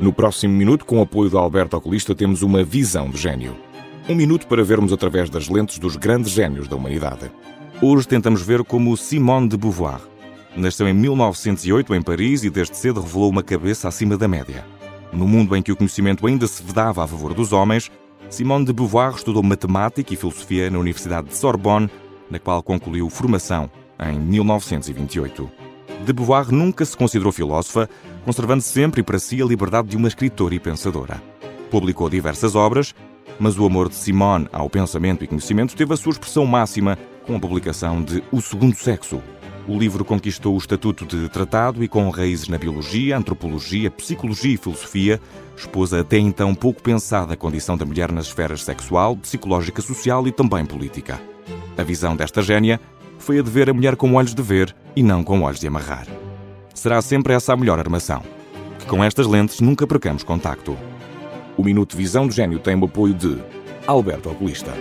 No próximo minuto, com o apoio de Alberto Oculista, temos uma visão de gênio. Um minuto para vermos através das lentes dos grandes gênios da humanidade. Hoje tentamos ver como Simone de Beauvoir. Nasceu em 1908 em Paris e desde cedo revelou uma cabeça acima da média. No mundo em que o conhecimento ainda se vedava a favor dos homens, Simone de Beauvoir estudou matemática e filosofia na Universidade de Sorbonne, na qual concluiu formação em 1928. De Beauvoir nunca se considerou filósofa, conservando sempre para si a liberdade de uma escritora e pensadora. Publicou diversas obras, mas o amor de Simone ao pensamento e conhecimento teve a sua expressão máxima com a publicação de O Segundo Sexo. O livro conquistou o estatuto de tratado e, com raízes na biologia, antropologia, psicologia e filosofia, expôs a até então pouco pensada condição da mulher nas esferas sexual, psicológica, social e também política. A visão desta gênia foi a de ver a mulher com olhos de ver e não com olhos de amarrar. Será sempre essa a melhor armação. Que com estas lentes nunca percamos contacto. O Minuto Visão de Gênio tem o apoio de Alberto Oculista.